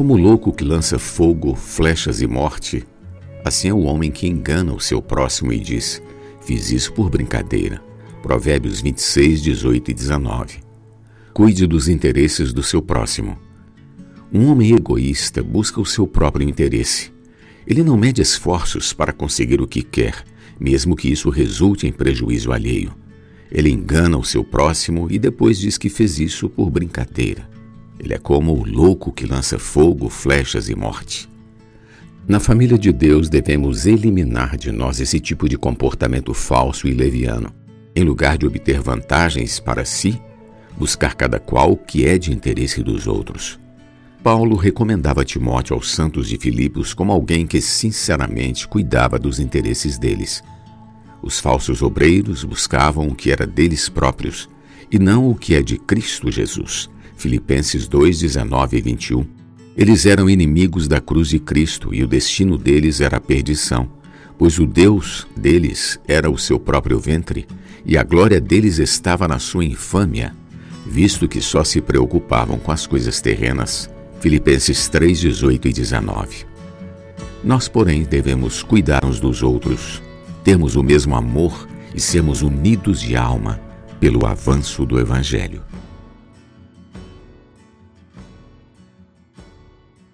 Como o louco que lança fogo, flechas e morte, assim é o homem que engana o seu próximo e diz: Fiz isso por brincadeira. Provérbios 26, 18 e 19. Cuide dos interesses do seu próximo. Um homem egoísta busca o seu próprio interesse. Ele não mede esforços para conseguir o que quer, mesmo que isso resulte em prejuízo alheio. Ele engana o seu próximo e depois diz que fez isso por brincadeira. Ele é como o louco que lança fogo, flechas e morte. Na família de Deus devemos eliminar de nós esse tipo de comportamento falso e leviano. Em lugar de obter vantagens para si, buscar cada qual o que é de interesse dos outros. Paulo recomendava Timóteo aos santos de Filipos como alguém que sinceramente cuidava dos interesses deles. Os falsos obreiros buscavam o que era deles próprios e não o que é de Cristo Jesus. Filipenses 2, 19 e 21. Eles eram inimigos da cruz de Cristo e o destino deles era a perdição, pois o Deus deles era o seu próprio ventre e a glória deles estava na sua infâmia, visto que só se preocupavam com as coisas terrenas. Filipenses 3, 18 e 19. Nós, porém, devemos cuidar uns dos outros, termos o mesmo amor e sermos unidos de alma pelo avanço do Evangelho.